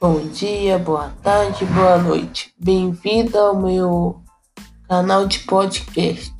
Bom dia, boa tarde, boa noite. Bem-vindo ao meu canal de podcast.